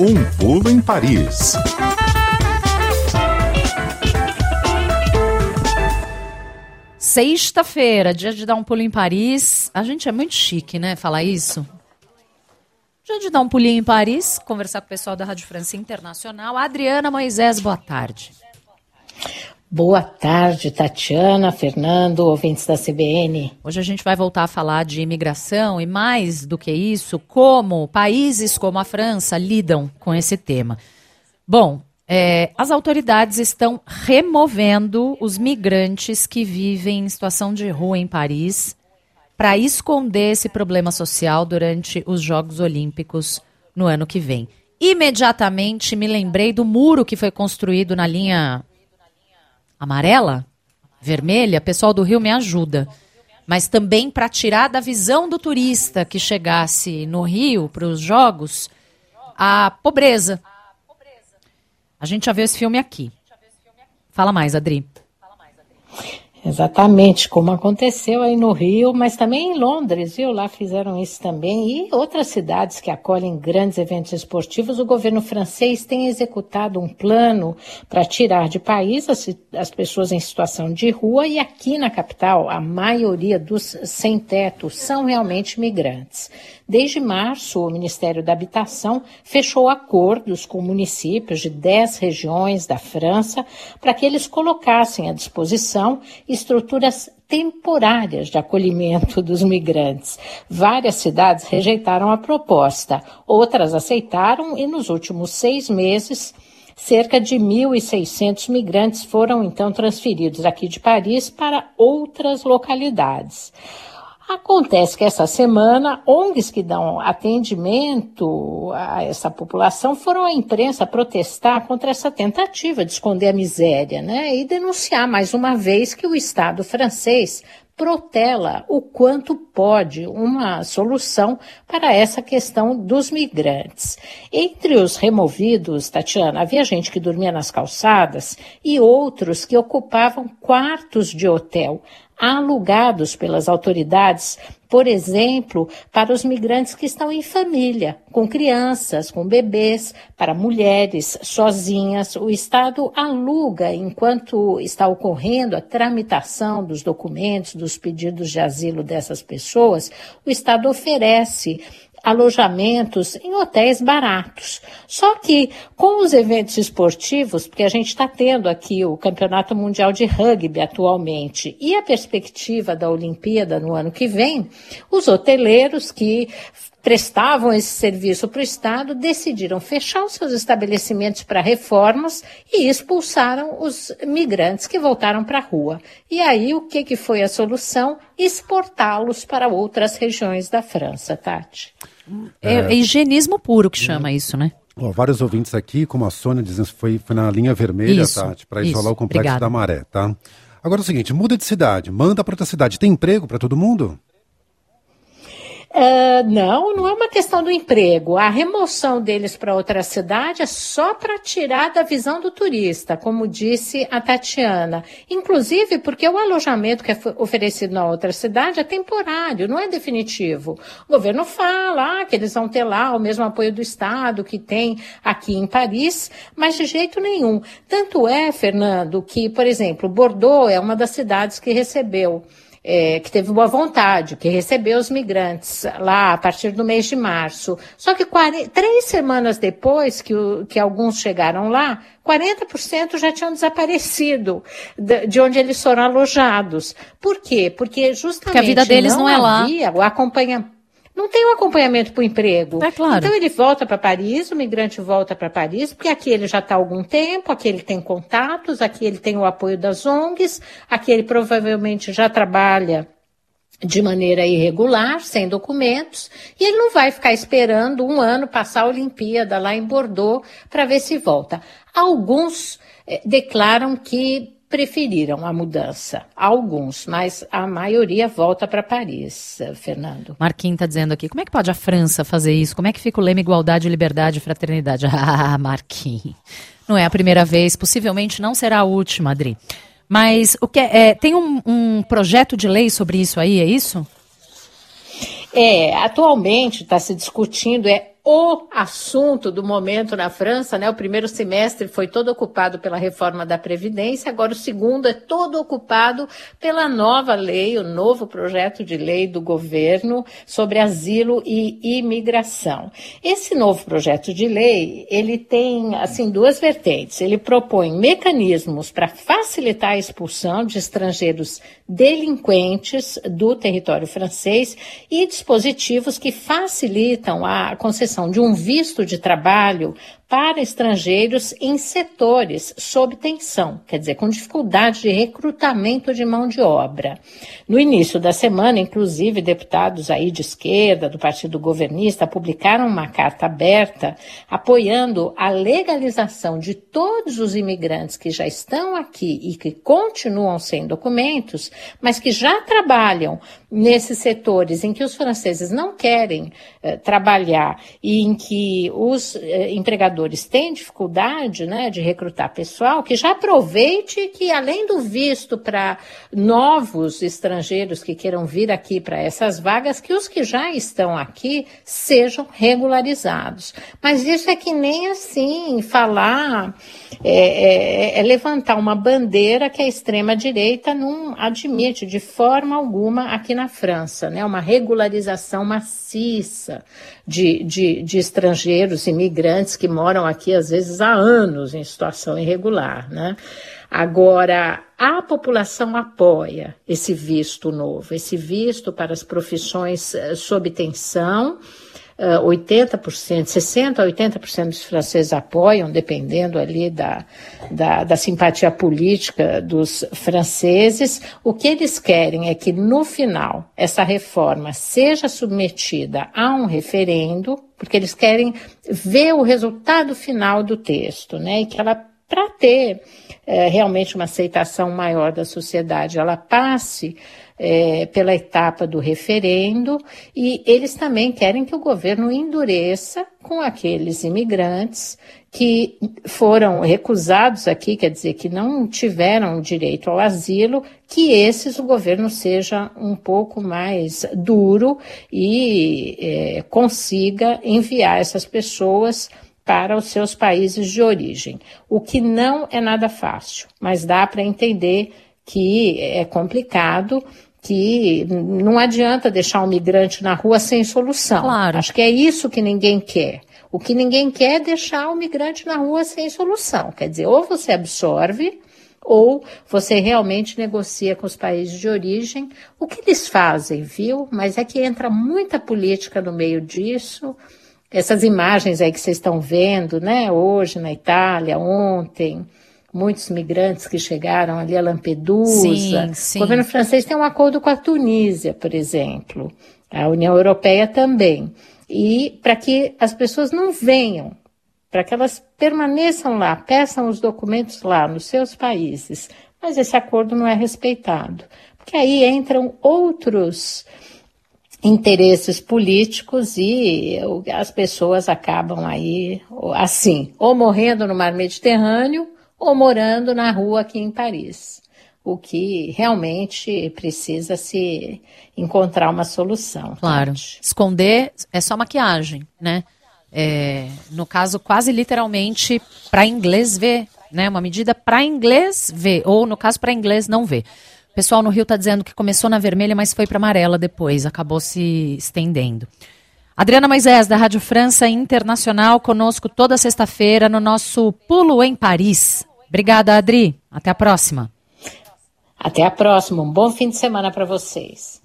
Um pulo em Paris. Sexta-feira, dia de dar um pulo em Paris. A gente é muito chique, né? Falar isso. Dia de dar um pulinho em Paris, conversar com o pessoal da Rádio França Internacional. Adriana Moisés, boa tarde. Boa tarde, Tatiana, Fernando, ouvintes da CBN. Hoje a gente vai voltar a falar de imigração e, mais do que isso, como países como a França lidam com esse tema. Bom, é, as autoridades estão removendo os migrantes que vivem em situação de rua em Paris para esconder esse problema social durante os Jogos Olímpicos no ano que vem. Imediatamente me lembrei do muro que foi construído na linha amarela, vermelha. Pessoal do Rio me ajuda. Mas também para tirar da visão do turista que chegasse no Rio para os Jogos a pobreza. A gente já viu esse filme aqui. Fala mais, Adri. Exatamente, como aconteceu aí no Rio, mas também em Londres, viu? Lá fizeram isso também. E outras cidades que acolhem grandes eventos esportivos, o governo francês tem executado um plano para tirar de país as, as pessoas em situação de rua. E aqui na capital, a maioria dos sem-teto são realmente migrantes. Desde março, o Ministério da Habitação fechou acordos com municípios de 10 regiões da França para que eles colocassem à disposição estruturas temporárias de acolhimento dos migrantes. Várias cidades rejeitaram a proposta, outras aceitaram e nos últimos seis meses. Cerca de 1.600 migrantes foram então transferidos aqui de Paris para outras localidades. Acontece que essa semana, ONGs que dão atendimento a essa população foram à imprensa protestar contra essa tentativa de esconder a miséria, né? E denunciar mais uma vez que o Estado francês protela o quanto pode uma solução para essa questão dos migrantes. Entre os removidos, Tatiana, havia gente que dormia nas calçadas e outros que ocupavam quartos de hotel alugados pelas autoridades, por exemplo, para os migrantes que estão em família, com crianças, com bebês, para mulheres sozinhas. O Estado aluga enquanto está ocorrendo a tramitação dos documentos, dos pedidos de asilo dessas pessoas, o Estado oferece alojamentos em hotéis baratos. Só que com os eventos esportivos, porque a gente está tendo aqui o Campeonato Mundial de Rugby atualmente e a perspectiva da Olimpíada no ano que vem, os hoteleiros que prestavam esse serviço para o Estado decidiram fechar os seus estabelecimentos para reformas e expulsaram os migrantes que voltaram para a rua. E aí o que, que foi a solução? Exportá-los para outras regiões da França, Tati. É, é higienismo puro que chama isso, né? Vários ouvintes aqui, como a Sônia, dizendo que foi, foi na linha vermelha, Isso, Tati, para isolar o complexo Obrigada. da maré, tá? Agora é o seguinte, muda de cidade, manda para outra cidade. Tem emprego para todo mundo? Ah, não, não é uma questão do emprego. A remoção deles para outra cidade é só para tirar da visão do turista, como disse a Tatiana. Inclusive porque o alojamento que é oferecido na outra cidade é temporário, não é definitivo. O governo fala ah, que eles vão ter lá o mesmo apoio do Estado que tem aqui em Paris, mas de jeito nenhum. Tanto é, Fernando, que, por exemplo, Bordeaux é uma das cidades que recebeu é, que teve boa vontade, que recebeu os migrantes lá a partir do mês de março. Só que três semanas depois que, o- que alguns chegaram lá, 40% já tinham desaparecido de, de onde eles foram alojados. Por quê? Porque justamente Porque a vida deles não é lá. havia o acompanhamento. Não tem um acompanhamento para o emprego. É claro. Então ele volta para Paris, o migrante volta para Paris, porque aqui ele já está há algum tempo, aqui ele tem contatos, aqui ele tem o apoio das ONGs, aqui ele provavelmente já trabalha de maneira irregular, sem documentos, e ele não vai ficar esperando um ano passar a Olimpíada lá em Bordeaux para ver se volta. Alguns eh, declaram que preferiram a mudança, alguns, mas a maioria volta para Paris, Fernando. Marquinhos está dizendo aqui, como é que pode a França fazer isso? Como é que fica o lema igualdade, liberdade e fraternidade? Ah, Marquinhos. Não é a primeira vez, possivelmente não será a última, Adri. Mas o que é, é, tem um, um projeto de lei sobre isso aí, é isso? É, atualmente está se discutindo é o assunto do momento na França, né? O primeiro semestre foi todo ocupado pela reforma da Previdência, agora o segundo é todo ocupado pela nova lei, o novo projeto de lei do governo sobre asilo e imigração. Esse novo projeto de lei, ele tem, assim, duas vertentes. Ele propõe mecanismos para facilitar a expulsão de estrangeiros delinquentes do território francês e dispositivos que facilitam a concessão de um visto de trabalho para estrangeiros em setores sob tensão, quer dizer, com dificuldade de recrutamento de mão de obra. No início da semana, inclusive, deputados aí de esquerda, do Partido Governista, publicaram uma carta aberta apoiando a legalização de todos os imigrantes que já estão aqui e que continuam sem documentos, mas que já trabalham nesses setores em que os franceses não querem eh, trabalhar e em que os eh, empregadores empregadores têm dificuldade né, de recrutar pessoal, que já aproveite que, além do visto para novos estrangeiros que queiram vir aqui para essas vagas, que os que já estão aqui sejam regularizados. Mas isso é que nem assim falar, é, é, é levantar uma bandeira que a extrema-direita não admite de forma alguma aqui na França, né? Uma regularização maciça de, de, de estrangeiros imigrantes que moram aqui, às vezes, há anos em situação irregular. Né? Agora, a população apoia esse visto novo, esse visto para as profissões eh, sob tensão. 80%, uh, 60% a 80% dos franceses apoiam, dependendo ali da, da, da, simpatia política dos franceses. O que eles querem é que, no final, essa reforma seja submetida a um referendo, porque eles querem ver o resultado final do texto, né? E que ela, para ter é, realmente uma aceitação maior da sociedade, ela passe é, pela etapa do referendo e eles também querem que o governo endureça com aqueles imigrantes que foram recusados aqui, quer dizer, que não tiveram direito ao asilo, que esses o governo seja um pouco mais duro e é, consiga enviar essas pessoas para os seus países de origem. O que não é nada fácil, mas dá para entender que é complicado, que não adianta deixar um migrante na rua sem solução. Claro. Acho que é isso que ninguém quer. O que ninguém quer é deixar o migrante na rua sem solução. Quer dizer, ou você absorve, ou você realmente negocia com os países de origem. O que eles fazem, viu? Mas é que entra muita política no meio disso. Essas imagens aí que vocês estão vendo, né? Hoje na Itália, ontem muitos migrantes que chegaram ali a Lampedusa. Sim, sim. O governo francês tem um acordo com a Tunísia, por exemplo, a União Europeia também. E para que as pessoas não venham, para que elas permaneçam lá, peçam os documentos lá nos seus países. Mas esse acordo não é respeitado, porque aí entram outros interesses políticos e as pessoas acabam aí assim, ou morrendo no mar Mediterrâneo ou morando na rua aqui em Paris. O que realmente precisa se encontrar uma solução. Claro. Tati. Esconder é só maquiagem, né? É, no caso, quase literalmente para inglês ver, né? Uma medida para inglês ver, ou no caso para inglês não ver. O pessoal no Rio está dizendo que começou na vermelha, mas foi para amarela depois, acabou se estendendo. Adriana Moisés, da Rádio França Internacional, conosco toda sexta-feira no nosso Pulo em Paris. Obrigada, Adri. Até a próxima. Até a próxima. Um bom fim de semana para vocês.